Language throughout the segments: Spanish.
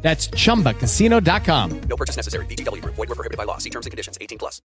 That's chumbacasino.com. No purchase necessary. VGW Group. Void were prohibited by law. See terms and conditions. 18 plus.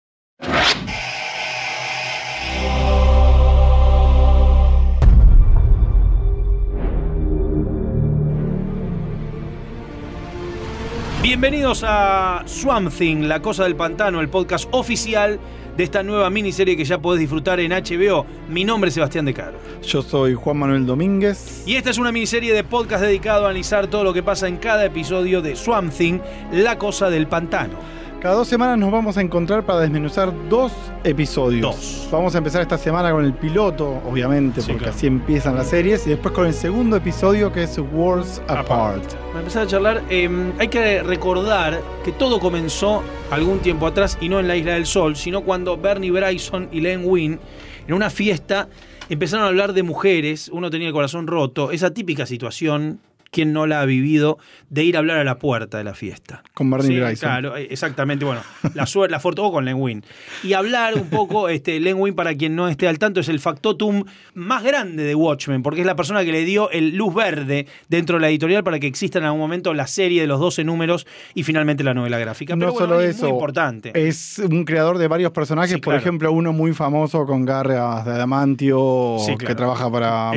Bienvenidos a Swamp Thing, La Cosa del Pantano, el podcast oficial de esta nueva miniserie que ya podés disfrutar en HBO. Mi nombre es Sebastián De Caro. Yo soy Juan Manuel Domínguez. Y esta es una miniserie de podcast dedicado a analizar todo lo que pasa en cada episodio de Swamp Thing, La Cosa del Pantano. Cada dos semanas nos vamos a encontrar para desmenuzar dos episodios. Dos. Vamos a empezar esta semana con el piloto, obviamente, Sí, porque claro. así empiezan las series, y después con el segundo episodio que es Worlds Apart. Para empezar a charlar, eh, hay que recordar que todo comenzó algún tiempo atrás y no en la Isla del Sol, sino cuando Bernie Bryson y Len Wein, en una fiesta, empezaron a hablar de mujeres, uno tenía el corazón roto, esa típica situación, quien no la ha vivido, de ir a hablar a la puerta de la fiesta. Con Barney Sí. Claro, eh, exactamente. Bueno, la suerte, la fortuna con Len Wein. Y hablar un poco, este, Len Wein, para quien no esté al tanto, es el factotum más grande de Watchmen, porque es la persona que le dio el luz verde dentro de la editorial para que exista en algún momento la serie de los 12 números y finalmente la novela gráfica. Pero no bueno, solo es eso, muy importante. es un creador de varios personajes, Sí, por ejemplo, uno muy famoso con garras de adamantio, Sí, que trabaja para,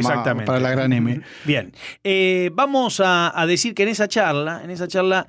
para la gran M. Bien, Eh, vamos a, decir que en esa charla, en esa charla,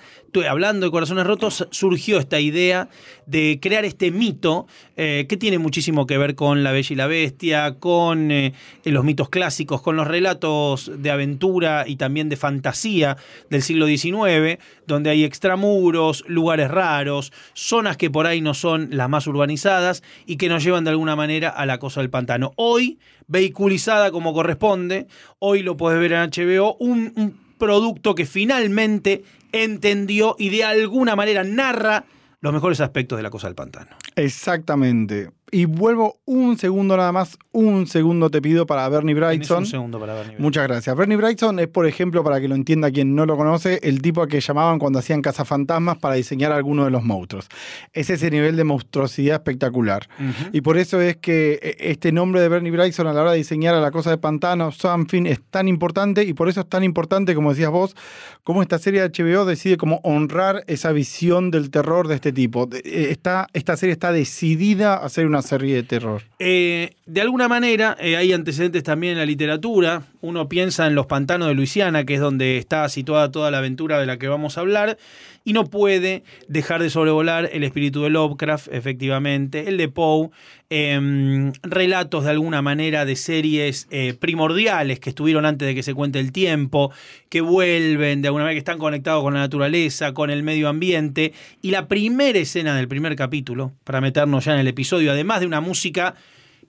hablando de corazones rotos, surgió esta idea de crear este mito eh, que tiene muchísimo que ver con la Bella y la Bestia, con eh, los mitos clásicos, con los relatos de aventura y también de fantasía del siglo XIX, donde hay extramuros, lugares raros, zonas que por ahí no son las más urbanizadas y que nos llevan de alguna manera a la cosa del pantano. Hoy, vehiculizada como corresponde, hoy lo puedes ver en HBO, un producto que finalmente entendió y de alguna manera narra los mejores aspectos de la cosa del pantano. Exactamente. Y vuelvo un segundo nada más, un segundo te pido para Bernie Bryson. un segundo para ver. Muchas gracias. Bernie Bryson es, por ejemplo, para que lo entienda quien no lo conoce, el tipo al que llamaban cuando hacían cazafantasmas para diseñar alguno de los monstruos. Es ese nivel de monstruosidad espectacular. Y por eso es que eh, este nombre de Bernie Bryson a la hora de diseñar a la cosa de Pantano, Something, es tan importante y por eso es tan importante, como decías vos, cómo esta serie de HBO decide como honrar esa visión del terror de este tipo. Eh, Está, esta serie está decidida a ser una serie de terror. Eh, de alguna manera, eh, hay antecedentes también en la literatura. Uno piensa en los pantanos de Luisiana, que es donde está situada toda la aventura de la que vamos a hablar, y no puede dejar de sobrevolar el espíritu de Lovecraft, efectivamente, el de Poe, em, relatos de alguna manera de series eh, primordiales que estuvieron antes de que se cuente el tiempo, que vuelven de alguna manera, que están conectados con la naturaleza, con el medio ambiente, y la primera escena del primer capítulo, para meternos ya en el episodio, además de una música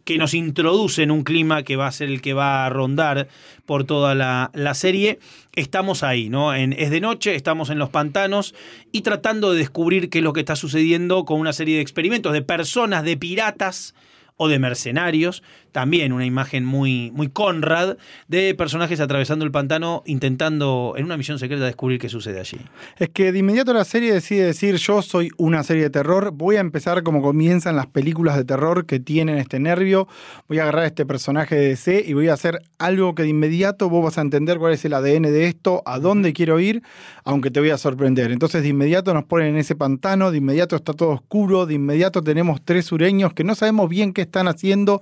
que nos introduce en un clima que va a ser el que va a rondar por toda la, la serie. Estamos ahí, ¿no? En, es de noche, estamos en los pantanos y tratando de descubrir qué es lo que está sucediendo con una serie de experimentos de personas, de piratas o de mercenarios. También una imagen muy, muy Conrad de personajes atravesando el pantano intentando en una misión secreta descubrir qué sucede allí. Es que de inmediato la serie decide decir yo soy una serie de terror, voy a empezar como comienzan las películas de terror que tienen este nervio, voy a agarrar a este personaje de DC y voy a hacer algo que de inmediato vos vas a entender cuál es el ADN de esto, a dónde quiero ir, aunque te voy a sorprender. Entonces de inmediato nos ponen en ese pantano, de inmediato está todo oscuro, de inmediato tenemos tres sureños que no sabemos bien qué están haciendo,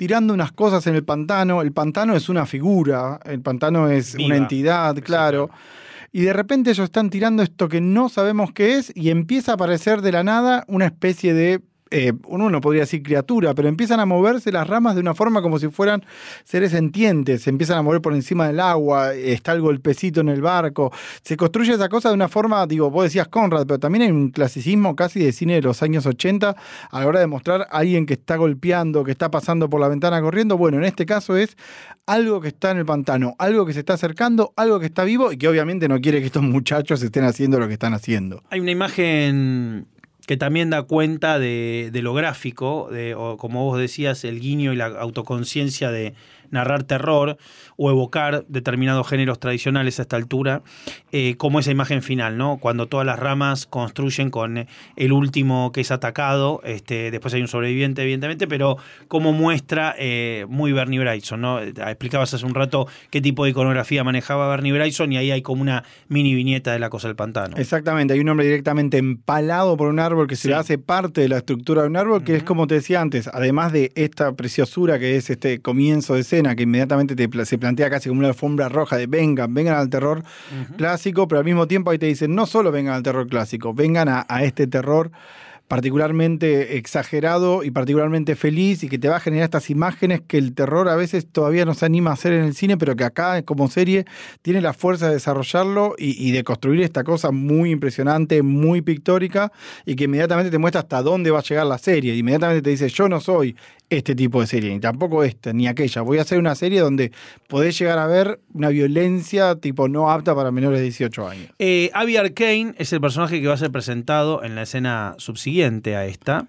tirando unas cosas en el pantano. El pantano es una figura, el pantano es Viva. una entidad, claro. Y de repente ellos están tirando esto que no sabemos qué es y empieza a aparecer de la nada una especie de eh, uno no podría decir criatura, pero empiezan a moverse las ramas de una forma como si fueran seres sentientes, se empiezan a mover por encima del agua, está el golpecito en el barco, se construye esa cosa de una forma, digo, vos decías Conrad, pero también hay un clasicismo casi de cine de los años 80 a la hora de mostrar a alguien que está golpeando, que está pasando por la ventana corriendo, bueno, en este caso es algo que está en el pantano, algo que se está acercando, algo que está vivo y que obviamente no quiere que estos muchachos estén haciendo lo que están haciendo. Hay una imagen que también da cuenta de, de lo gráfico, de, o como vos decías, el guiño y la autoconciencia de narrar terror o evocar determinados géneros tradicionales a esta altura, eh, como esa imagen final, ¿no? Cuando todas las ramas construyen con el último que es atacado, este, después hay un sobreviviente, evidentemente, pero como muestra eh, muy Bernie Bryson, ¿no? Explicabas hace un rato qué tipo de iconografía manejaba Bernie Bryson y ahí hay como una mini viñeta de la cosa del pantano. Exactamente, hay un hombre directamente empalado por un árbol que se Sí. le hace parte de la estructura de un árbol, que es como te decía antes, además de esta preciosura que es este comienzo de escena, que inmediatamente te, se plantea casi como una alfombra roja de vengan, vengan al terror clásico, pero al mismo tiempo ahí te dicen, no solo vengan al terror clásico, vengan a, a este terror particularmente exagerado y particularmente feliz y que te va a generar estas imágenes que el terror a veces todavía no se anima a hacer en el cine, pero que acá como serie tiene la fuerza de desarrollarlo y, de construir esta cosa muy impresionante, muy pictórica y que inmediatamente te muestra hasta dónde va a llegar la serie. Inmediatamente te dice, yo no soy este tipo de serie, ni tampoco esta, ni aquella. Voy a hacer una serie donde podés llegar a ver una violencia tipo no apta para menores de 18 años. Eh, Abby Arkane es el personaje que va a ser presentado en la escena subsiguiente a esta.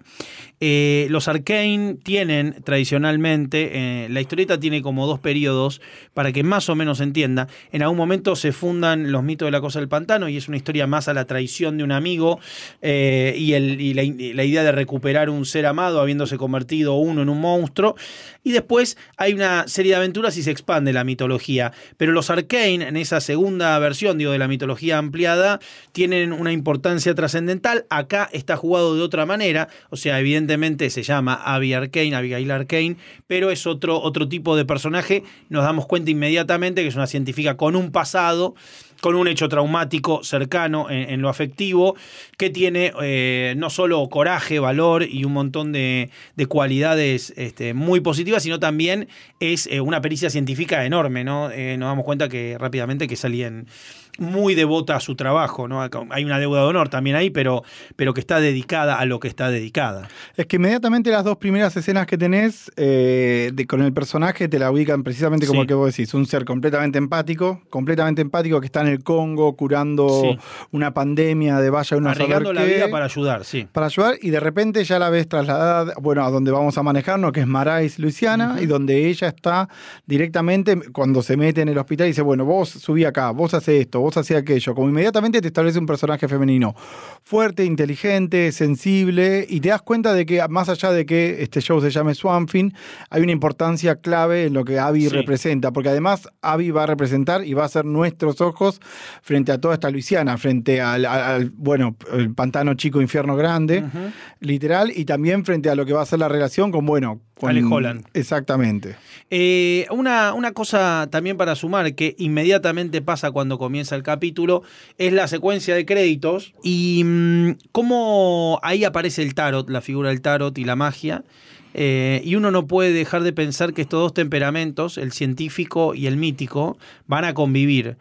Eh, los Arkane tienen tradicionalmente, eh, la historieta tiene como dos periodos para que más o menos se entienda. En algún momento se fundan los mitos de la cosa del pantano y es una historia más a la traición de un amigo eh, y, la, idea de recuperar un ser amado habiéndose convertido uno en un monstruo. Y después hay una serie de aventuras y se expande la mitología. Pero los Arkane, en esa segunda versión, digo, de la mitología ampliada, tienen una importancia trascendental. Acá está jugado de otra manera. O sea, evidentemente se llama Abby Arkane, Abigail Arkane, pero es otro, otro tipo de personaje. Nos damos cuenta inmediatamente que es una científica con un pasado con un hecho traumático cercano en, en lo afectivo, que tiene eh, no solo coraje, valor y un montón de, de cualidades este, muy positivas, sino también es eh, una pericia científica enorme, ¿no? Eh, nos damos cuenta que rápidamente que es alguien muy devota a su trabajo, ¿no? Hay una deuda de honor también ahí, pero, pero que está dedicada a lo que está dedicada. Es que inmediatamente las dos primeras escenas que tenés de- con el personaje te la ubican precisamente como Sí. el que vos decís, un ser completamente empático, completamente empático que está en el Congo curando Sí. una pandemia de vaya uno a saber Arriesgando la qué, vida para ayudar, sí. para ayudar y de repente ya la ves trasladada, bueno, a donde vamos a manejarnos, que es Marais, Luisiana, y donde ella está directamente cuando se mete en el hospital y dice, bueno, vos subí acá, vos haces esto, vos hacés aquello, como inmediatamente te establece un personaje femenino fuerte, inteligente, sensible, y te das cuenta de que más allá de que este show se llame Swampin, hay una importancia clave en lo que Abby Sí. representa, porque además Abby va a representar y va a ser nuestros ojos frente a toda esta Luisiana, frente al, bueno, el pantano chico, infierno grande, literal, y también frente a lo que va a ser la relación con, bueno, con Ale Holland. Exactamente. Eh, una, una cosa también para sumar que inmediatamente pasa cuando comienza el capítulo es la secuencia de créditos y mm, cómo ahí aparece el tarot, la figura del tarot y la magia. Eh, y uno no puede dejar de pensar que estos dos temperamentos, el científico y el mítico, van a convivir.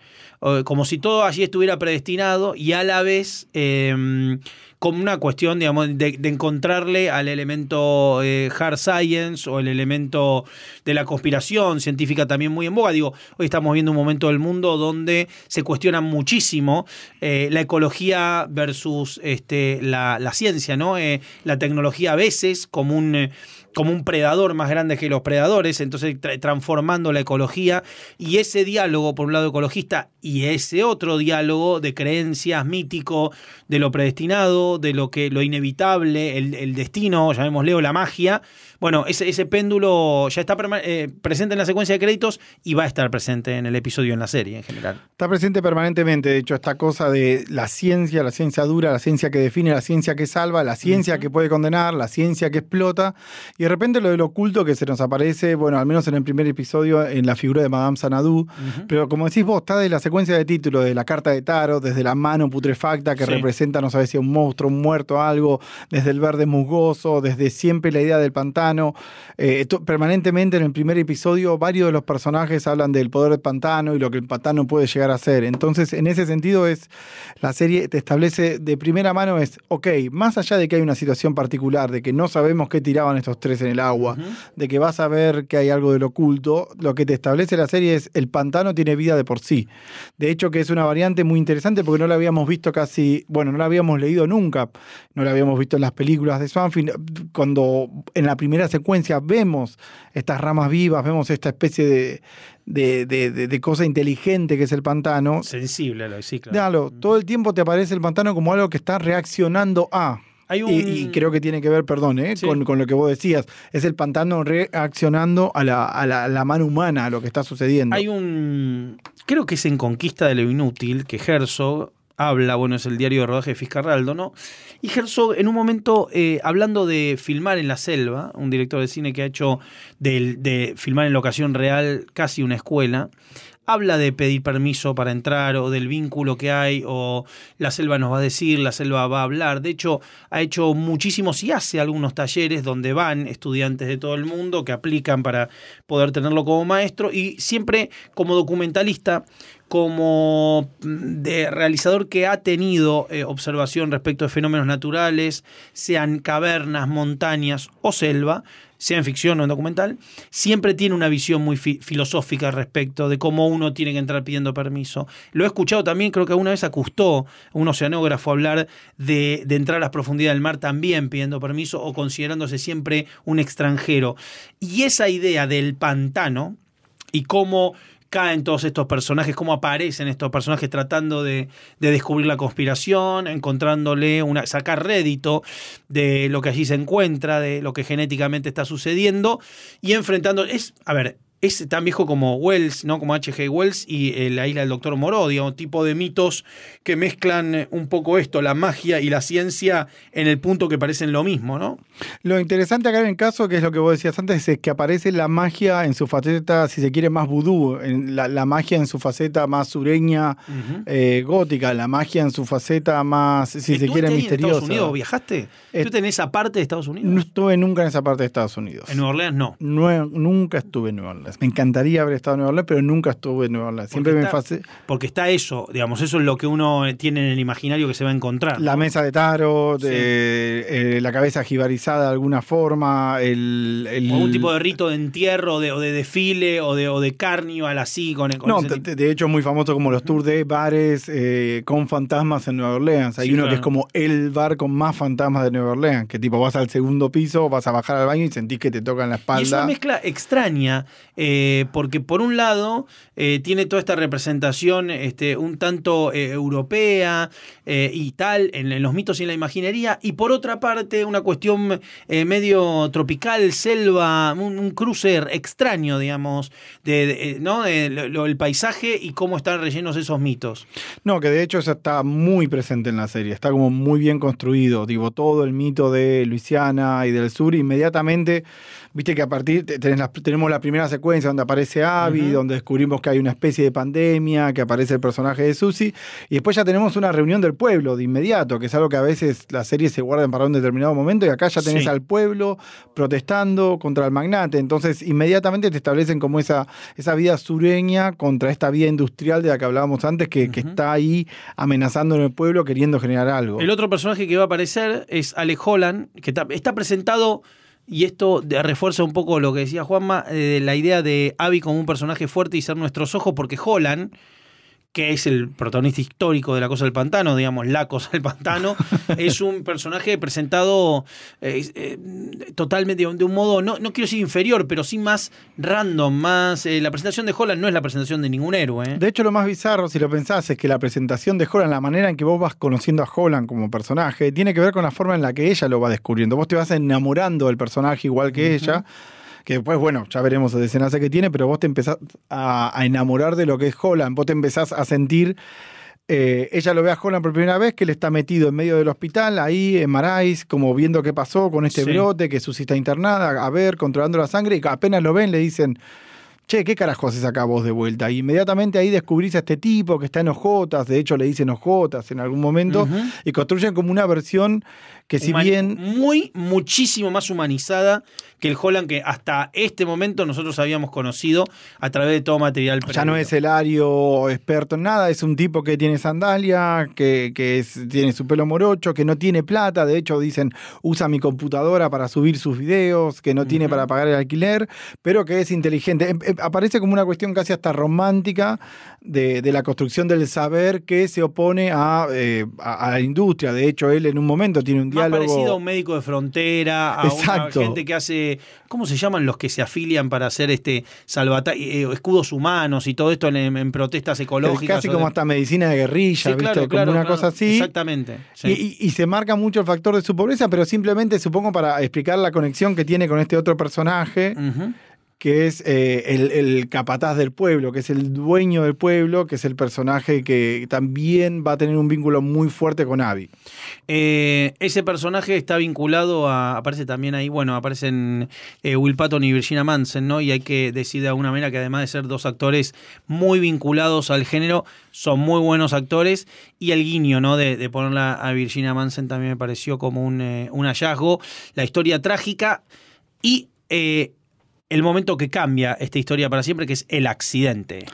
Como si todo allí estuviera predestinado y a la vez eh, como una cuestión, digamos, de, de encontrarle al elemento eh, hard science o el elemento de la conspiración científica también muy en boga. Digo, hoy estamos viendo un momento del mundo donde se cuestiona muchísimo eh, la ecología versus este, la, la ciencia, ¿no? Eh, la tecnología a veces como un... como un predador más grande que los predadores, entonces tra- transformando la ecología y ese diálogo por un lado ecologista y ese otro diálogo de creencias mítico, de lo predestinado, de lo que lo inevitable, el, destino, llamémosle la magia. Bueno, ese, ese péndulo ya está eh, presente en la secuencia de créditos y va a estar presente en el episodio en la serie en general. Está presente permanentemente, de hecho, esta cosa de la ciencia, la ciencia dura, la ciencia que define, la ciencia que salva, la ciencia que puede condenar, la ciencia que explota, y de repente lo del oculto que se nos aparece, bueno, al menos en el primer episodio, en la figura de Madame Sanadu, pero como decís vos, está de la secuencia de título, de la carta de tarot, desde la mano putrefacta que Sí. representa, no sabes si un monstruo, un muerto, algo, desde el verde musgoso, desde siempre la idea del pantano. Eh, permanentemente en el primer episodio, varios de los personajes hablan del poder del pantano y lo que el pantano puede llegar a ser. Entonces, en ese sentido, es la serie te establece de primera mano: es, ok, más allá de que hay una situación particular, de que no sabemos qué tiraban estos tres en el agua, de que vas a ver que hay algo del oculto, lo que te establece la serie es el pantano tiene vida de por sí. De hecho, que es una variante muy interesante porque no la habíamos visto casi, bueno, no la habíamos leído nunca, no la habíamos visto en las películas de Swanfield. Cuando en la primera secuencia vemos estas ramas vivas, vemos esta especie de, de, de- cosa inteligente que es el pantano. Sensible a lo sí, claro. Claro, todo el tiempo te aparece el pantano como algo que está reaccionando a. Hay un- Y, y creo que tiene que ver, perdón, ¿eh? Sí. con, con lo que vos decías. Es el pantano reaccionando a la, a la- a la mano humana, a lo que está sucediendo. Hay un. Creo que es en Conquista de lo Inútil que Herzog habla, bueno, es el diario de rodaje de Fiscarraldo, ¿no? Y Herzog, en un momento, eh, hablando de filmar en la selva, un director de cine que ha hecho del- de, filmar en locación real casi una escuela, habla de pedir permiso para entrar o del vínculo que hay o la selva nos va a decir, la selva va a hablar. De hecho, ha hecho muchísimos y hace algunos talleres donde van estudiantes de todo el mundo que aplican para poder tenerlo como maestro y siempre como documentalista como mm, de realizador que ha tenido eh, observación respecto de fenómenos naturales, sean cavernas, montañas o selva, sea en ficción o en documental, siempre tiene una visión muy fi- filosófica respecto de cómo uno tiene que entrar pidiendo permiso. Lo he escuchado también, creo que una vez acustó un oceanógrafo hablar de, de entrar a las profundidades del mar también pidiendo permiso o considerándose siempre un extranjero. Y esa idea del pantano y cómo caen todos estos personajes, cómo aparecen estos personajes tratando de, de descubrir la conspiración, encontrándole una, sacar rédito de lo que allí se encuentra, de lo que genéticamente está sucediendo, y enfrentando. Es, a ver, es tan viejo como Wells, ¿no? Como H.G. Wells y eh, la isla del Doctor Moreau, digamos, tipo de mitos que mezclan eh, un poco esto, la magia y la ciencia, en el punto que parecen lo mismo, ¿no? Lo interesante acá en el caso, que es lo que vos decías antes, es que aparece la magia en su faceta, si se quiere, más vudú, en la, la magia en su faceta más sureña, eh, gótica, la magia en su faceta más, si se ¿Estuviste quiere, ahí en misteriosa. Estados Unidos? ¿Viajaste? Eh, ¿Estuviste en esa parte de Estados Unidos? No estuve nunca en esa parte de Estados Unidos. En Nueva Orleans no. Nunca estuve en Nueva Orleans. Me encantaría haber estado en Nueva Orleans, pero nunca estuve en Nueva Orleans. Siempre Porque me está- Porque está eso, digamos, eso es lo que uno tiene en el imaginario que se va a encontrar. La ¿no? mesa de tarot, Sí. eh, eh, la cabeza jibarizada de alguna forma, el... el- O algún tipo de rito de entierro de- o de desfile o de, o de carnival así con, con No, ese de, tipo- de hecho es muy famoso como los tours de bares eh, con fantasmas en Nueva Orleans. Hay Sí, uno que es como el bar con más fantasmas de Nueva Orleans, que tipo vas al segundo piso, vas a bajar al baño y sentís que te tocan la Y es una espalda. mezcla extraña, eh, porque por un lado eh, tiene toda esta representación este, un tanto eh, europea y tal en, los mitos y en la imaginería, y por otra parte una cuestión medio tropical, selva, un, un extraño, digamos, de, ¿no? el paisaje y cómo están rellenos esos mitos. No, que de hecho eso está muy presente en la serie, está como muy bien construido, digo, todo el mito de Luisiana y del sur, inmediatamente, viste que a partir, te- tenés tenemos la primera secuencia donde aparece Abby, donde descubrimos que hay una especie de pandemia, que aparece el personaje de Susie, y después ya tenemos una reunión del pueblo de inmediato, que es algo que a veces las series se guardan para un determinado momento, y acá ya tenés Sí. al pueblo protestando contra el magnate, entonces inmediatamente te establecen como esa, esa vida sureña contra esta vida industrial de la que hablábamos antes, que, que está ahí amenazando en el pueblo queriendo generar algo. El otro personaje que va a aparecer es Alec Holland, que está, está presentado, y esto refuerza un poco lo que decía Juanma, eh, la idea de Abby como un personaje fuerte y ser nuestros ojos, porque Holland, que es el protagonista histórico de la cosa del pantano, digamos, la cosa del pantano, es un personaje presentado eh, eh, totalmente de un modo, no, no quiero decir inferior, pero sí más random, más... eh, la presentación de Holland no es la presentación de ningún héroe. De hecho, lo más bizarro, si lo pensás, es que la presentación de Holland, la manera en que vos vas conociendo a Holland como personaje, tiene que ver con la forma en la que ella lo va descubriendo. Vos te vas enamorando del personaje igual que ella. Que después, bueno, ya veremos el desenlace que tiene, pero vos te empezás a, a enamorar de lo que es Holland. Vos te empezás a sentir. eh, ella lo ve a Holland por primera vez, que él está metido en medio del hospital, ahí en Marais, como viendo qué pasó con este Sí. brote, que Susi está internada, a ver, controlando la sangre, y apenas lo ven, le dicen, che, ¿qué carajo haces acá vos de vuelta? Y inmediatamente ahí descubrís a este tipo que está en ojotas, de hecho le dicen ojotas en algún momento, y construyen como una versión que si Humani- bien Muy, muchísimo más humanizada que el Holland que hasta este momento nosotros habíamos conocido a través de todo material ya no es el Ario experto en nada, es un tipo que tiene sandalia, que, que es- tiene su pelo morocho, que no tiene plata, de hecho dicen usa mi computadora para subir sus videos, que no tiene para pagar el alquiler, pero que es inteligente. Em- em, Aparece como una cuestión casi hasta romántica de, de la construcción del saber que se opone a, eh, a, a la industria. De hecho, él en un momento tiene un Más diálogo... parecido a un médico de frontera, a Exacto. una gente que hace, ¿cómo se llaman los que se afilian para hacer este salvata eh, escudos humanos y todo esto en, en protestas ecológicas? Casi como de- hasta medicina de guerrilla, Sí, ¿viste? claro, como claro, una claro. cosa así. Exactamente. sí. Y, y- y se marca mucho el factor de su pobreza, pero simplemente supongo para explicar la conexión que tiene con este otro personaje. Que es eh, el, capataz del pueblo, que es el dueño del pueblo, que es el personaje que también va a tener un vínculo muy fuerte con Abby. Eh, ese personaje está vinculado a. Aparece también ahí, bueno, aparecen eh, Will Patton y Virginia Manson, ¿no? Y hay que decir de alguna manera que además de ser dos actores muy vinculados al género, son muy buenos actores. Y el guiño, ¿no? De, ponerla a Virginia Manson también me pareció como un, hallazgo. La historia trágica y. el momento que cambia esta historia para siempre, que es el accidente.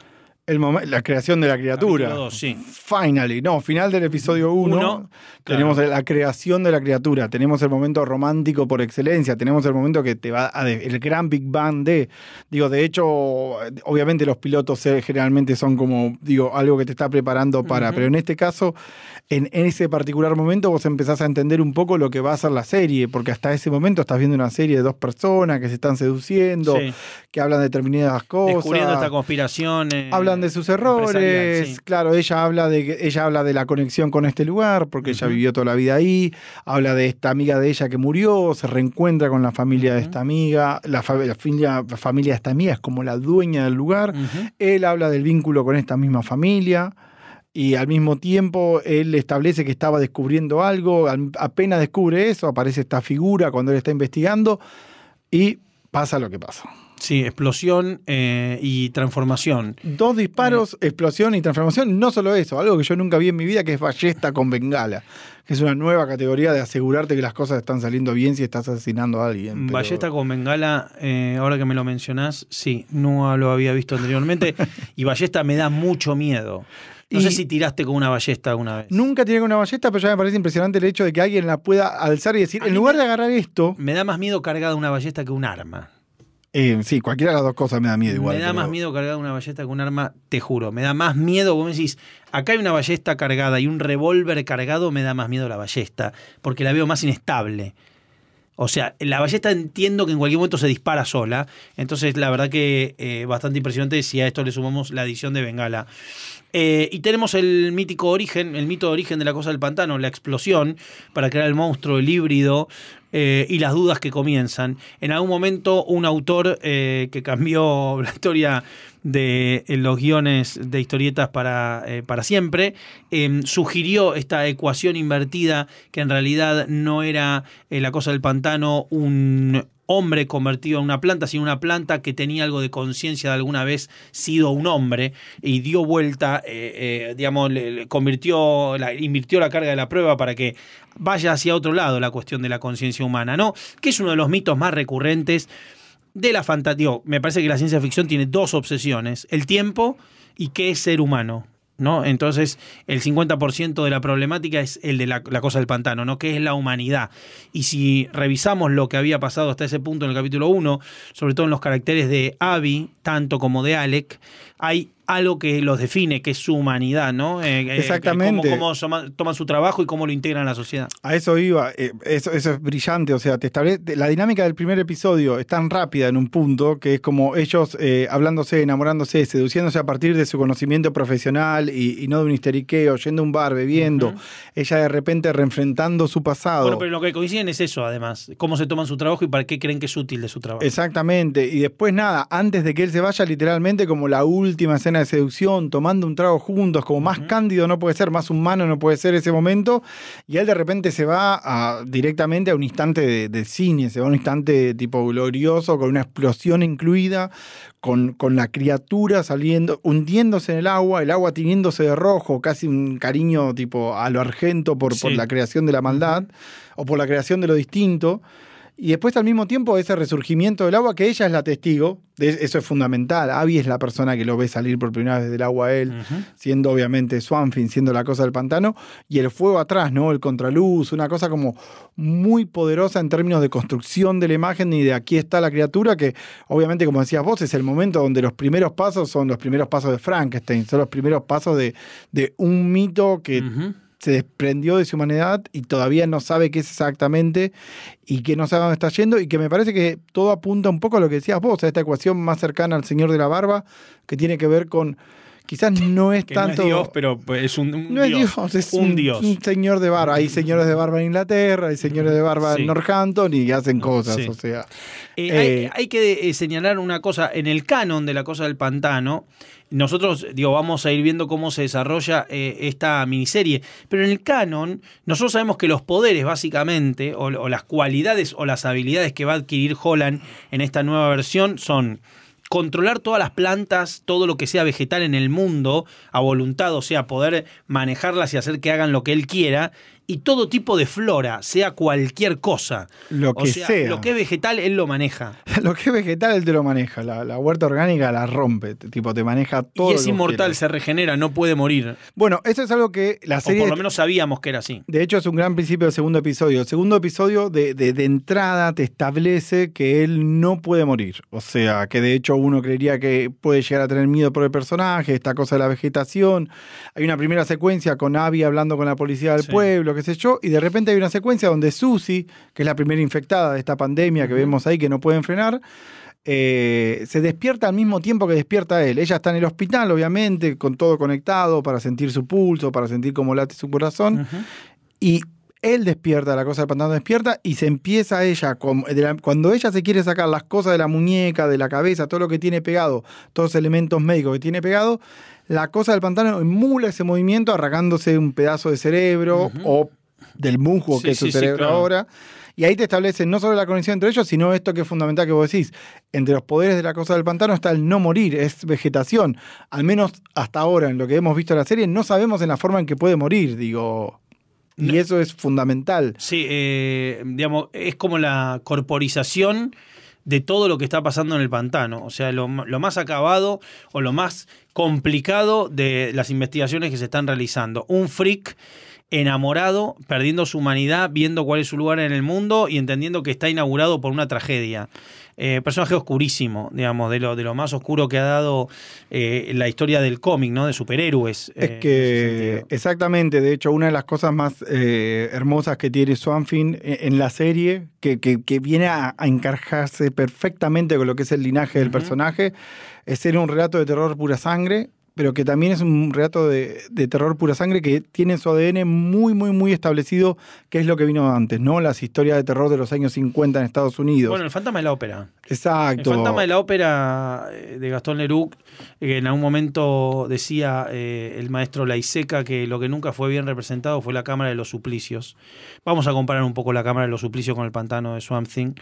El la creación de la criatura. Dos, sí. Finally, no, final del episodio 1. Uno, Tenemos claro. la creación de la criatura, tenemos el momento romántico por excelencia, tenemos el momento que te va a el gran Big Bang de, digo, de hecho, obviamente los pilotos eh, generalmente son como, digo, algo que te está preparando para, pero en este caso, en, en ese particular momento vos empezás a entender un poco lo que va a ser la serie, porque hasta ese momento estás viendo una serie de dos personas que se están seduciendo, Sí. que hablan de determinadas cosas. Descubriendo esta conspiración. eh, Hablan de sus errores, sí. claro, ella habla de ella habla de la conexión con este lugar, porque ella vivió toda la vida ahí, habla de esta amiga de ella que murió, se reencuentra con la familia de esta amiga, la, fa- la familia, la familia de esta amiga es como la dueña del lugar, él habla del vínculo con esta misma familia. Y al mismo tiempo él establece que estaba descubriendo algo, al- apenas descubre eso, aparece esta figura cuando él está investigando y pasa lo que pasa. Sí, explosión eh, y transformación. Dos disparos, explosión y transformación. No solo eso, algo que yo nunca vi en mi vida, que es ballesta con bengala. Que es una nueva categoría de asegurarte que las cosas están saliendo bien si estás asesinando a alguien. pero- Ballesta con bengala, eh, ahora que me lo mencionás, sí, no lo había visto anteriormente. y ballesta me da mucho miedo. No Y- sé si tiraste con una ballesta alguna vez. Nunca tiré con una ballesta, pero ya me parece impresionante el hecho de que alguien la pueda alzar y decir, en lugar de agarrar esto, Me da más miedo cargada una ballesta que un arma. Eh, sí, cualquiera de las dos cosas me da miedo igual. me da pero- más miedo cargada una ballesta que un arma, te juro. Me da más miedo, vos me decís, acá hay una ballesta cargada y un revólver cargado, me da más miedo la ballesta, porque la veo más inestable. O sea, la ballesta entiendo que en cualquier momento se dispara sola. Entonces, la verdad que eh, bastante impresionante si a esto le sumamos la edición de Bengala. Eh, y tenemos el mítico origen, el mito de origen de la cosa del pantano, la explosión, para crear el monstruo, el híbrido eh, y las dudas que comienzan. En algún momento, un autor eh, que cambió la historia de los guiones de historietas para, para siempre, eh, sugirió esta ecuación invertida que en realidad no era la cosa del pantano un hombre convertido en una planta, sino una planta que tenía algo de conciencia de alguna vez sido un hombre y dio vuelta, eh, eh, digamos, le, convirtió, la, invirtió la carga de la prueba para que vaya hacia otro lado la cuestión de la conciencia humana, ¿no? Que es uno de los mitos más recurrentes de la fantasía. Me parece que la ciencia ficción tiene dos obsesiones: el tiempo y qué es ser humano. ¿No? Entonces, el 50% de la problemática es el de la, cosa del pantano, ¿no? Que es la humanidad. Y si revisamos lo que había pasado hasta ese punto en el capítulo 1, sobre todo en los caracteres de Abby, tanto como de Alec, hay algo que los define, que es su humanidad, ¿no? Eh, eh, Exactamente. Cómo, cómo toman su trabajo y cómo lo integran a la sociedad. A eso iba, eh, eso, eso es brillante, o sea, te establece, la dinámica del primer episodio es tan rápida en un punto que es como ellos eh, hablándose, enamorándose, seduciéndose a partir de su conocimiento profesional y, y no de un histeriqueo, yendo a un bar, bebiendo, ella de repente reenfrentando su pasado. Bueno, pero lo que coinciden es eso, además. Cómo se toman su trabajo y para qué creen que es útil de su trabajo. Exactamente, y después nada, antes de que él se vaya, literalmente como la última escena escena de seducción, tomando un trago juntos, como más cándido no puede ser, más humano no puede ser ese momento, y él de repente se va a- directamente a un instante de, de cine, se va a un instante tipo glorioso, con una explosión incluida, con, con la criatura saliendo, hundiéndose en el agua, el agua tiñéndose de rojo, casi un cariño tipo a lo argento por, por la creación de la maldad, o por la creación de lo distinto. Y después al mismo tiempo ese resurgimiento del agua, que ella es la testigo, de eso es fundamental. Abby es la persona que lo ve salir por primera vez del agua a él, siendo obviamente Swanfin, siendo la cosa del pantano, y el fuego atrás, ¿no? El contraluz, una cosa como muy poderosa en términos de construcción de la imagen y de aquí está la criatura, que obviamente, como decías vos, es el momento donde los primeros pasos son los primeros pasos de Frankenstein, son los primeros pasos de, de un mito que. Se desprendió de su humanidad y todavía no sabe qué es exactamente y que no sabe dónde está yendo y que me parece que todo apunta un poco a lo que decías vos, a esta ecuación más cercana al Señor de la Barba, que tiene que ver con, quizás no es Que tanto... no es Dios, pero pues, es un, un no es Dios. Dios, es un un, Dios. un señor de barba. Hay señores de barba en Inglaterra, hay señores de barba Sí. en Northampton y hacen cosas, Sí. o sea... Eh, Eh, hay, hay que eh, señalar una cosa, en el canon de la cosa del pantano, nosotros, digo, vamos a ir viendo cómo se desarrolla eh, esta miniserie, pero en el canon, nosotros sabemos que los poderes, básicamente, o, o las cualidades o las habilidades que va a adquirir Holland en esta nueva versión son controlar todas las plantas, todo lo que sea vegetal en el mundo a voluntad, o sea, poder manejarlas y hacer que hagan lo que él quiera, y todo tipo de flora, sea cualquier cosa. Lo o que sea, sea. lo que es vegetal, él lo maneja. Lo que es vegetal él te lo maneja, la, la huerta orgánica la rompe, te- tipo te maneja todo. y es inmortal, se regenera, no puede morir. Bueno, eso es algo que la O serie... por lo menos sabíamos que era así. De hecho, es un gran principio del segundo episodio. El segundo episodio de, de- de entrada te establece que él no puede morir. O sea, que de hecho uno creería que puede llegar a tener miedo por el personaje, esta cosa de la vegetación. Hay una primera secuencia con Abby hablando con la policía del Sí. pueblo, qué sé yo, y de repente hay una secuencia donde Susie, que es la primera infectada de esta pandemia que vemos ahí que no pueden frenar, eh, se despierta al mismo tiempo que despierta él. Ella está en el hospital, obviamente, con todo conectado para sentir su pulso, para sentir cómo late su corazón. Y él despierta, la cosa del pantano despierta y se empieza ella, con- de la- cuando ella se quiere sacar las cosas de la muñeca, de la cabeza, todo lo que tiene pegado, todos los elementos médicos que tiene pegado, la cosa del pantano emula ese movimiento arrancándose un pedazo de cerebro o del musgo Sí, que es su sí, sí, cerebro claro. ahora. Y ahí te establecen no solo la conexión entre ellos, sino esto que es fundamental que vos decís. Entre los poderes de la cosa del pantano está el no morir, es vegetación. Al menos hasta ahora, en lo que hemos visto en la serie, no sabemos en la forma en que puede morir, digo. Y eso es fundamental. Sí, eh, digamos, es como la corporización de todo lo que está pasando en el pantano. O sea, lo, lo más acabado o lo más complicado de las investigaciones que se están realizando. Un freak enamorado, perdiendo su humanidad, viendo cuál es su lugar en el mundo y entendiendo que está inaugurado por una tragedia. Eh, personaje oscurísimo, digamos, de lo, de lo más oscuro que ha dado eh, la historia del cómic, ¿no? De superhéroes. Es eh, en que, exactamente, de hecho, una de las cosas más hermosas que tiene Swanfin en, en la serie, que, que- que viene a, a encajarse perfectamente con lo que es el linaje del personaje, es ser un relato de terror pura sangre, pero que también es un relato de, de terror pura sangre que tiene en su ADN muy, muy, muy establecido qué es lo que vino antes, ¿no? Las historias de terror de los años 50 en Estados Unidos. Bueno, el fantasma de la ópera. Exacto. El fantasma de la ópera eh, de Gastón Leroux, que en algún momento decía eh, el maestro Laiseca que lo que nunca fue bien representado fue la Cámara de los Suplicios. Vamos a comparar un poco la Cámara de los Suplicios con el pantano de Swamp Thing.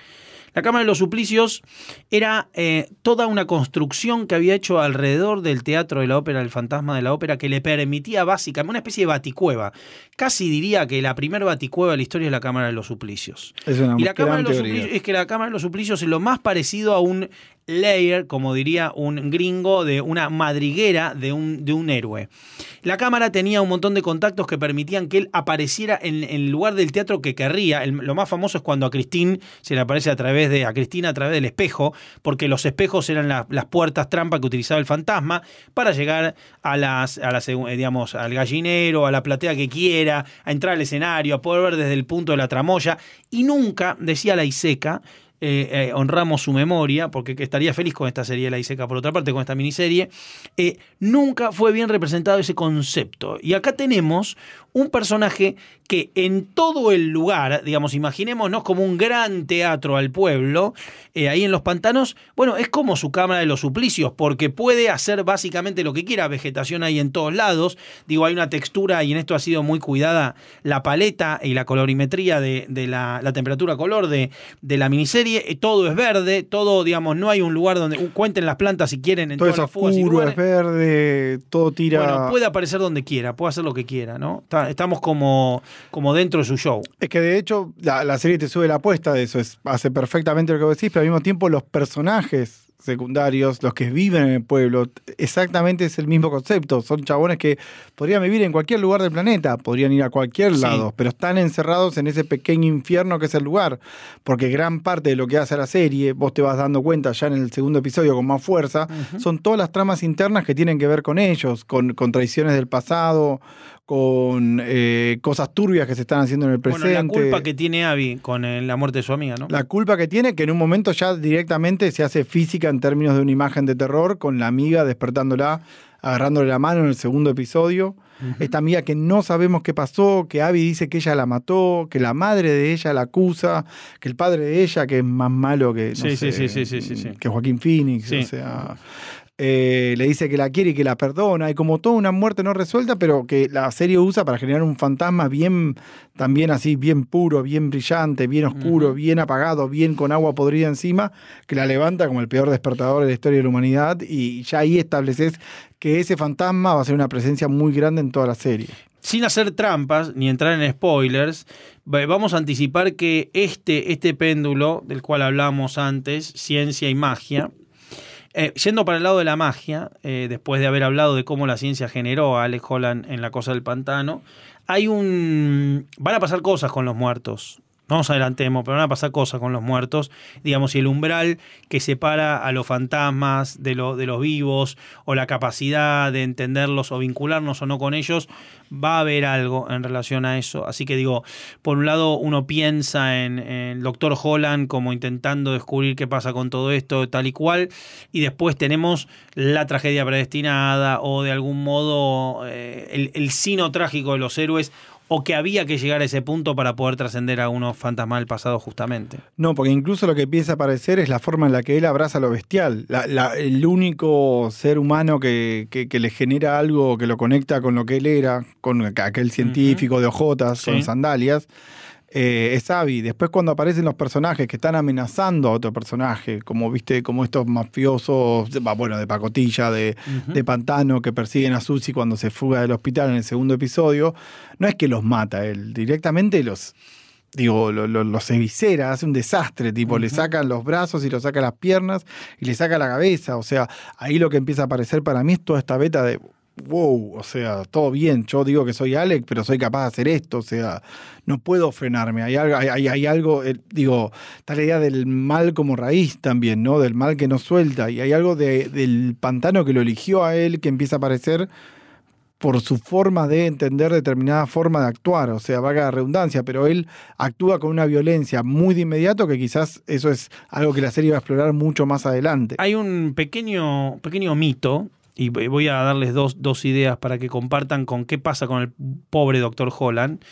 La Cámara de los Suplicios era eh, toda una construcción que había hecho alrededor del teatro de la ópera, el fantasma de la ópera, que le permitía básicamente una especie de baticueva. Casi diría que la primera baticueva de la historia es la Cámara de los Suplicios. Es una Y la Cámara de los. Suplicios, es que la Cámara de los Suplicios es lo más parecido a un layer, como diría un gringo, de una madriguera de un, de un héroe. La Cámara tenía un montón de contactos que permitían que él apareciera en, el lugar del teatro que querría. Lo más famoso es cuando a Christine se le aparece a través de a Cristina a través del espejo, porque los espejos eran la- las puertas trampa que utilizaba el fantasma para llegar a las, a las, eh, digamos, al gallinero, a la platea que quiera, a entrar al escenario, a poder ver desde el punto de la tramoya. Y nunca, decía la Iseca, eh, eh, honramos su memoria, porque que estaría feliz con esta serie de la Iseca, por otra parte, con esta miniserie, eh, nunca fue bien representado ese concepto. Y acá tenemos un personaje que en todo el lugar, digamos, imaginémonos como un gran teatro al pueblo, eh, ahí en los pantanos, bueno, es como su cámara de los suplicios, porque puede hacer básicamente lo que quiera, vegetación ahí en todos lados, digo, hay una textura y en esto ha sido muy cuidada la paleta y la colorimetría de, de la, la temperatura color de, de la miniserie, eh, todo es verde, todo, digamos, no hay un lugar donde uh, cuenten las plantas si quieren en Todo es todas las fugas y oscuro, es verde, todo tira. Bueno, puede aparecer donde quiera, puede hacer lo que quiera, ¿no? Está- estamos como, como dentro de su show. Es que de hecho la, serie te sube la apuesta de eso, es, hace perfectamente lo que vos decís, pero al mismo tiempo los personajes secundarios, los que viven en el pueblo, exactamente es el mismo concepto. Son chabones que podrían vivir en cualquier lugar del planeta, podrían ir a cualquier Sí. lado, pero están encerrados en ese pequeño infierno que es el lugar. Porque gran parte de lo que hace la serie, vos te vas dando cuenta ya en el segundo episodio con más fuerza, son todas las tramas internas que tienen que ver con ellos, con, con traiciones del pasado, con eh, cosas turbias que se están haciendo en el presente. Bueno, la culpa que tiene Abby con eh, la muerte de su amiga, ¿no? La culpa que tiene, que en un momento ya directamente se hace física en términos de una imagen de terror, con la amiga despertándola, agarrándole la mano en el segundo episodio. Esta amiga que no sabemos qué pasó, que Abby dice que ella la mató, que la madre de ella la acusa, que el padre de ella, que es más malo que, no Sí, sé, sí, sí, sí, sí, sí. que Joaquín Phoenix, o sea... eh, le dice que la quiere y que la perdona, y como toda una muerte no resuelta, pero que la serie usa para generar un fantasma bien, también así, bien puro, bien brillante, bien oscuro, bien apagado, bien con agua podrida encima, que la levanta como el peor despertador de la historia de la humanidad, y ya ahí estableces que ese fantasma va a ser una presencia muy grande en toda la serie. Sin hacer trampas ni entrar en spoilers, va- vamos a anticipar que este, este péndulo del cual hablamos antes, ciencia y magia, eh, yendo para el lado de la magia, eh, después de haber hablado de cómo la ciencia generó a Alex Holland en La Cosa del Pantano, hay un... van a pasar cosas con los muertos. No nos adelantemos, pero van a pasar cosas con los muertos. Digamos, y el umbral que separa a los fantasmas de, lo- de los vivos, o la capacidad de entenderlos o vincularnos o no con ellos, va a haber algo en relación a eso. Así que digo, por un lado uno piensa en el Doctor Holland como intentando descubrir qué pasa con todo esto, tal y cual, y después tenemos la tragedia predestinada o de algún modo eh, el sino trágico de los héroes o que había que llegar a ese punto para poder trascender a unos fantasmas del pasado justamente. No, porque incluso lo que empieza a aparecer es la forma en la que él abraza lo bestial. La- la- el único ser humano que, que- que le genera algo que lo conecta con lo que él era, con aquel científico de ojotas, Sí. con sandalias, eh, es Abby. Después cuando aparecen los personajes que están amenazando a otro personaje, como viste, como estos mafiosos, de- bueno, de pacotilla, de, de pantano, que persiguen a Susi cuando se fuga del hospital en el segundo episodio, no es que los mata él, directamente los digo, lo- lo- los eviscera, hace un desastre, tipo, le sacan los brazos y le saca las piernas y le saca la cabeza. O sea, ahí lo que empieza a aparecer para mí es toda esta beta de wow, o sea, todo bien, yo digo que soy Alex, pero soy capaz de hacer esto, o sea, no puedo frenarme. Hay algo, hay, algo eh, digo, está la idea del mal como raíz también, ¿no? Del mal que no suelta. Y hay algo de- del pantano que lo eligió a él que empieza a aparecer por su forma de entender determinada forma de actuar, o sea, vaga la redundancia, pero él actúa con una violencia muy de inmediato que quizás eso es algo que la serie va a explorar mucho más adelante. Hay un pequeño, pequeño mito, y voy a darles dos, dos ideas para que compartan con qué pasa con el pobre Doctor Holland.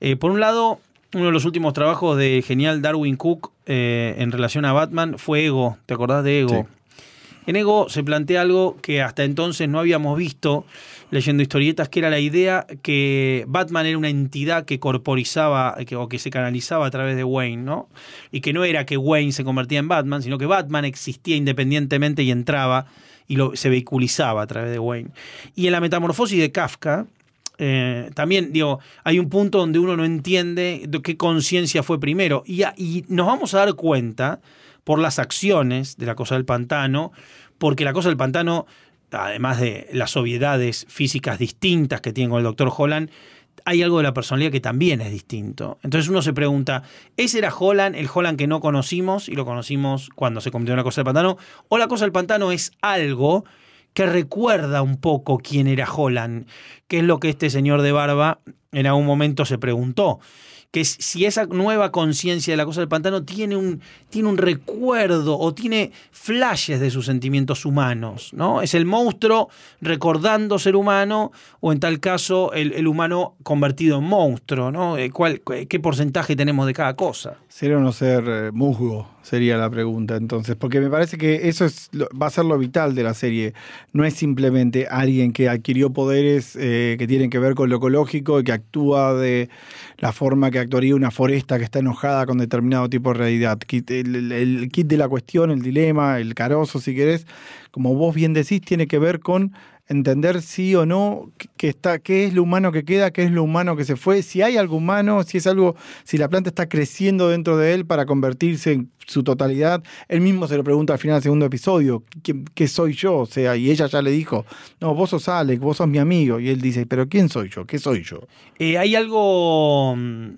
Eh, por un lado, uno de los últimos trabajos de genial Darwin Cook eh, en relación a Batman fue Ego. ¿Te acordás de Ego? Sí. En Ego se plantea algo que hasta entonces no habíamos visto leyendo historietas, que era la idea que Batman era una entidad que corporizaba o que se canalizaba a través de Wayne, ¿no? Y que no era que Wayne se convertía en Batman, sino que Batman existía independientemente y entraba y lo, se vehiculizaba a través de Wayne. Y en la metamorfosis de Kafka, eh, también, digo, hay un punto donde uno no entiende de qué conciencia fue primero. Y nos vamos a dar cuenta por las acciones de la cosa del pantano, porque la cosa del pantano, además de las obviedades físicas distintas que tiene con el doctor Holland, hay algo de la personalidad que también es distinto. Entonces uno se pregunta, ¿ese era Holland, el Holland que no conocimos y lo conocimos cuando se convirtió en la cosa del pantano? ¿O la cosa del pantano es algo que recuerda un poco quién era Holland? Que es lo que este señor de barba en algún momento se preguntó. Que si esa nueva conciencia de la cosa del pantano tiene un, tiene un recuerdo o tiene flashes de sus sentimientos humanos, ¿no? Es el monstruo recordando ser humano o en tal caso el, el humano convertido en monstruo, ¿no? Eh, ¿Cuál, ¿Qué porcentaje tenemos de cada cosa? Ser o no ser eh, musgo sería la pregunta entonces, porque me parece que eso es va a ser lo vital de la serie. No es simplemente alguien que adquirió poderes eh, que tienen que ver con lo ecológico y que actúa de la forma que actuaría una foresta que está enojada con determinado tipo de realidad. El, el- el kit de la cuestión, el dilema, el carozo, si querés, como vos bien decís, tiene que ver con entender sí o no que- está, qué es lo humano que queda, qué es lo humano que se fue, si hay algo humano, si es algo, si la planta está creciendo dentro de él para convertirse en su totalidad. Él mismo se lo pregunta al final del segundo episodio, ¿qué, qué soy yo? O sea, y ella ya le dijo, no, vos sos Alex, vos sos mi amigo. Y él dice, pero ¿quién soy yo? ¿Qué soy yo? Eh, hay algo mm,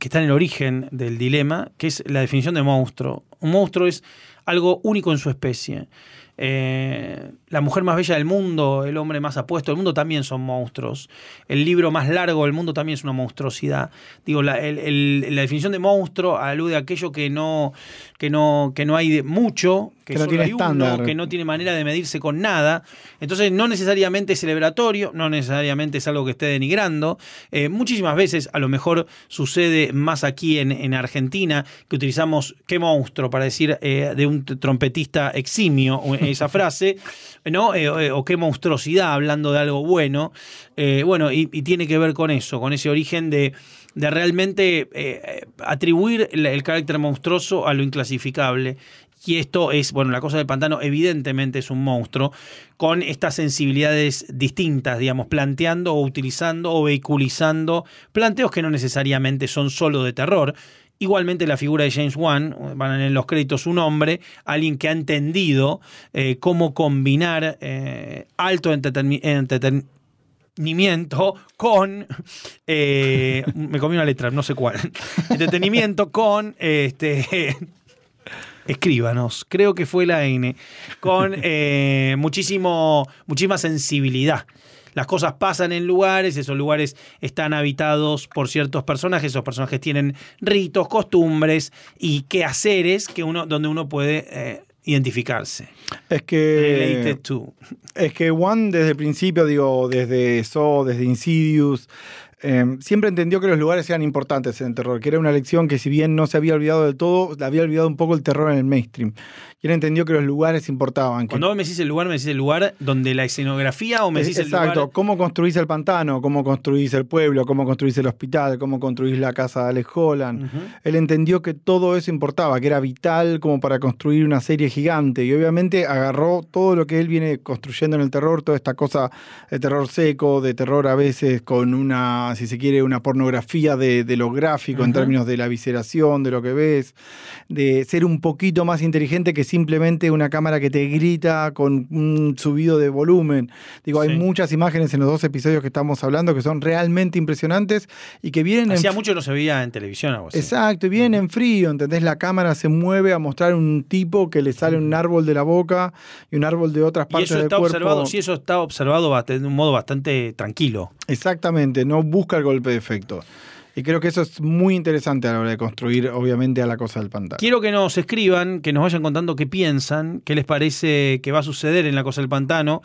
que está en el origen del dilema, que es la definición de monstruo. Un monstruo es algo único en su especie. Eh, la mujer más bella del mundo, el hombre más apuesto del mundo también son monstruos. El libro más largo del mundo también es una monstruosidad. Digo, la, la definición de monstruo alude a aquello que no, que no, que no hay de mucho, que, Que no tiene hay uno, que no tiene manera de medirse con nada. Entonces, no necesariamente es celebratorio, no necesariamente es algo que esté denigrando. Eh, muchísimas veces, a lo mejor sucede más aquí en, en Argentina, que utilizamos qué monstruo para decir eh, de un trompetista eximio o esa frase, ¿no? Eh, eh, o qué monstruosidad hablando de algo bueno. Eh, bueno, y, y tiene que ver con eso, con ese origen de de realmente eh, atribuir el, carácter monstruoso a lo inclasificable. Y esto es, bueno, la cosa del pantano evidentemente es un monstruo con estas sensibilidades distintas, digamos, planteando o utilizando o vehiculizando planteos que no necesariamente son solo de terror. Igualmente la figura de James Wan, van en los créditos un hombre, alguien que ha entendido eh, cómo combinar eh, alto entretenimiento entretenimiento con eh, me comí una letra, no sé cuál. Entretenimiento con este escríbanos, creo que fue la N, con eh, muchísimo, muchísima sensibilidad. Las cosas pasan en lugares, esos lugares están habitados por ciertos personajes, esos personajes tienen ritos, costumbres y quehaceres que uno, donde uno puede eh, identificarse. Es que... Related to. Es que One desde el principio, digo, desde So, desde Insidious, eh, siempre entendió que los lugares eran importantes en el terror, que era una lección que si bien no se había olvidado del todo, había olvidado un poco el terror en el mainstream. Y él entendió que los lugares importaban. Que Cuando vos me decís el lugar, me decís el lugar donde la escenografía o me decís el Exacto, lugar. cómo construís el pantano, cómo construís el pueblo, cómo construís el hospital, cómo construís la casa de Alex Holland. Él entendió que todo eso importaba, que era vital como para construir una serie gigante. Y obviamente agarró todo lo que él viene construyendo en el terror, toda esta cosa de terror seco, de terror a veces con una, si se quiere, una pornografía de, de lo gráfico en términos de la visceración, de lo que ves, de ser un poquito más inteligente que simplemente una cámara que te grita con un subido de volumen. Digo, hay muchas imágenes en los dos episodios que estamos hablando que son realmente impresionantes y que vienen en Hacía mucho que no se veía en televisión algo así. Exacto, y vienen en frío, ¿entendés? La cámara se mueve a mostrar un tipo que le sale un árbol de la boca y un árbol de otras Y partes eso del está cuerpo. observado, sí, eso está observado de un modo bastante tranquilo. Exactamente, no busca el golpe de efecto. Y creo que eso es muy interesante a la hora de construir, obviamente, a la cosa del pantano. Quiero que nos escriban, que nos vayan contando qué piensan, qué les parece que va a suceder en la cosa del pantano.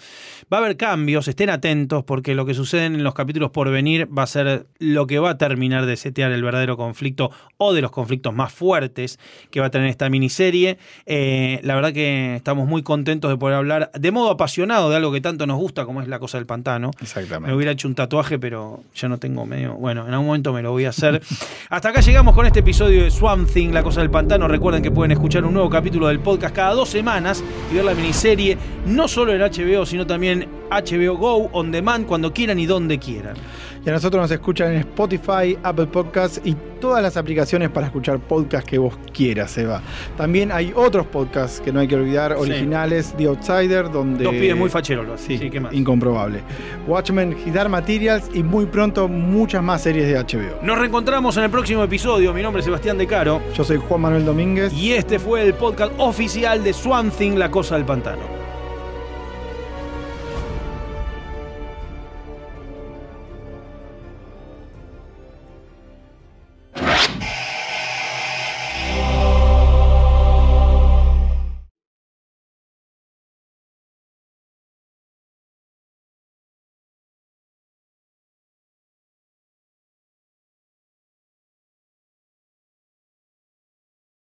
Va a haber cambios, estén atentos, porque lo que sucede en los capítulos por venir va a ser lo que va a terminar de setear el verdadero conflicto o de los conflictos más fuertes que va a tener esta miniserie. Eh, la verdad que estamos muy contentos de poder hablar de modo apasionado de algo que tanto nos gusta, como es la cosa del pantano. Me Exactamente. hubiera hecho un tatuaje, pero ya no tengo medio. Bueno, en algún momento me lo voy hacer. Hasta acá llegamos con este episodio de Swamp Thing, La Cosa del Pantano. Recuerden que pueden escuchar un nuevo capítulo del podcast cada dos semanas y ver la miniserie no solo en HBO, sino también HBO Go, On Demand, cuando quieran y donde quieran. Y a nosotros nos escuchan en Spotify, Apple Podcasts y todas las aplicaciones para escuchar podcasts que vos quieras, Eva. También hay otros podcasts que no hay que olvidar, Sí. originales, The Outsider, donde... Dos pibes muy facheros, Sí, Sí, ¿qué más? incomprobable. Watchmen, His Dark Materials y muy pronto muchas más series de HBO. Nos reencontramos en el próximo episodio. Mi nombre es Sebastián De Caro Yo soy Juan Manuel Domínguez. y este fue el podcast oficial de Swamp Thing, La Cosa del Pantano.